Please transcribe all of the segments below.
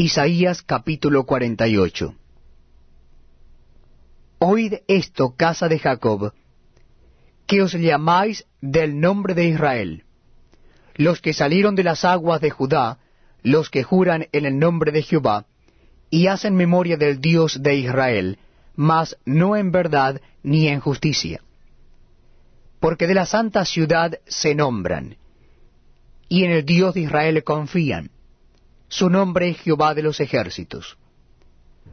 Isaías capítulo 48 Oíd esto, casa de Jacob, que os llamáis del nombre de Israel, los que salieron de las aguas de Judá, los que juran en el nombre de Jehová, y hacen memoria del Dios de Israel, mas no en verdad ni en justicia. Porque de la santa ciudad se nombran, y en el Dios de Israel confían. Su nombre es Jehová de los ejércitos.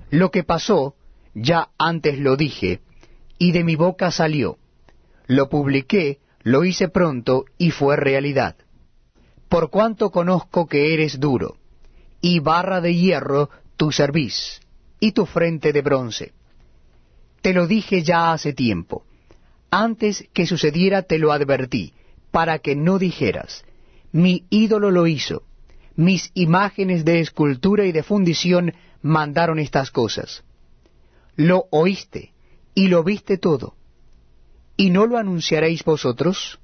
Lo que pasó, ya antes lo dije, y de mi boca salió. Lo publiqué, lo hice pronto, y fue realidad. Por cuanto conozco que eres duro, y barra de hierro tu cerviz, y tu frente de bronce. Te lo dije ya hace tiempo. Antes que sucediera te lo advertí, para que no dijeras, mi ídolo lo hizo, mis imágenes de escultura y de fundición mandaron estas cosas. Lo oíste y lo viste todo. ¿Y no lo anunciaréis vosotros?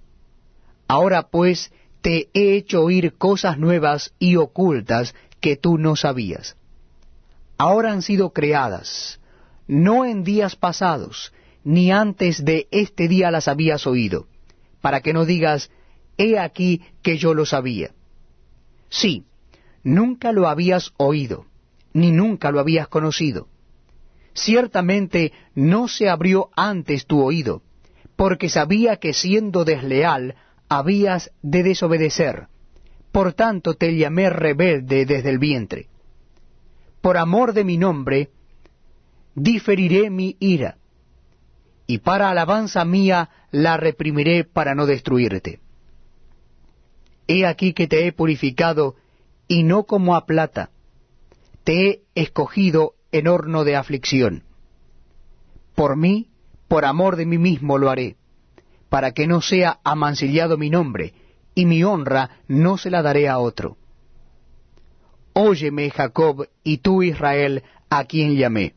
Ahora pues te he hecho oír cosas nuevas y ocultas que tú no sabías ahora han sido creadas, no en días pasados, ni antes de este día las habías oído, para que no digas, he aquí que yo lo sabía. Sí, nunca lo habías oído, ni nunca lo habías conocido. Ciertamente no se abrió antes tu oído, porque sabía que siendo desleal habías de desobedecer. Por tanto te llamé rebelde desde el vientre por amor de mi nombre, diferiré mi ira, y para alabanza mía la reprimiré para no destruirte. He aquí que te he purificado, y no como a plata, te he escogido en horno de aflicción. Por mí, por amor de mí mismo lo haré, para que no sea amancillado mi nombre, y mi honra no se la daré a otro. Óyeme, Jacob, y tú, Israel, a quien llamé.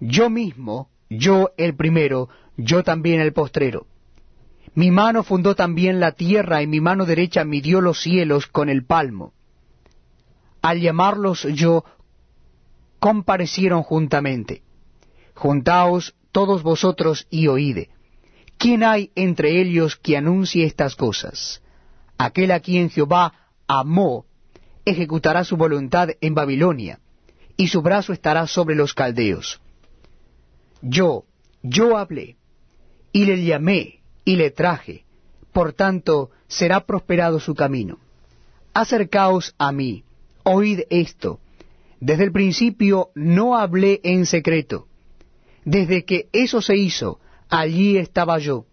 Yo mismo, yo el primero, yo también el postrero. Mi mano fundó también la tierra, y mi mano derecha midió los cielos con el palmo. Al llamarlos yo, comparecieron juntamente. Juntaos todos vosotros y oíde. ¿Quién hay entre ellos que anuncie estas cosas? Aquel a quien Jehová amó ejecutará su voluntad en Babilonia, y su brazo estará sobre los caldeos. Yo, yo hablé, y le llamé, y le traje, por tanto será prosperado su camino. Acercaos a mí, oíd esto. Desde el principio no hablé en secreto. Desde que eso se hizo, allí estaba yo.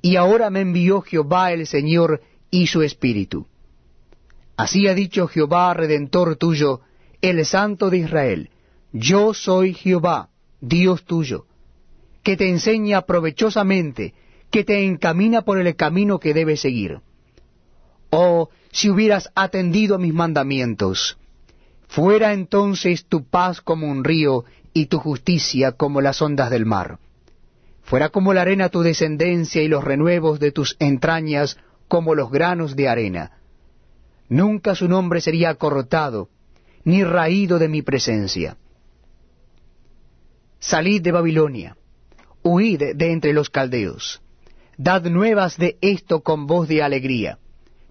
Y ahora me envió Jehová el Señor y su Espíritu. Así ha dicho Jehová, Redentor tuyo, el Santo de Israel, yo soy Jehová, Dios tuyo, que te enseña provechosamente, que te encamina por el camino que debes seguir. Oh, si hubieras atendido a mis mandamientos, fuera entonces tu paz como un río y tu justicia como las ondas del mar. Fuera como la arena tu descendencia y los renuevos de tus entrañas como los granos de arena nunca su nombre sería cortado, ni raído de mi presencia. Salid de Babilonia, huid de entre los caldeos, dad nuevas de esto con voz de alegría,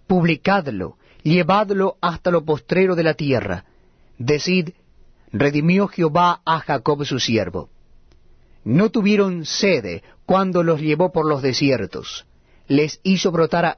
publicadlo, llevadlo hasta lo postrero de la tierra, decid, redimió Jehová a Jacob su siervo. No tuvieron sede cuando los llevó por los desiertos, les hizo brotar agua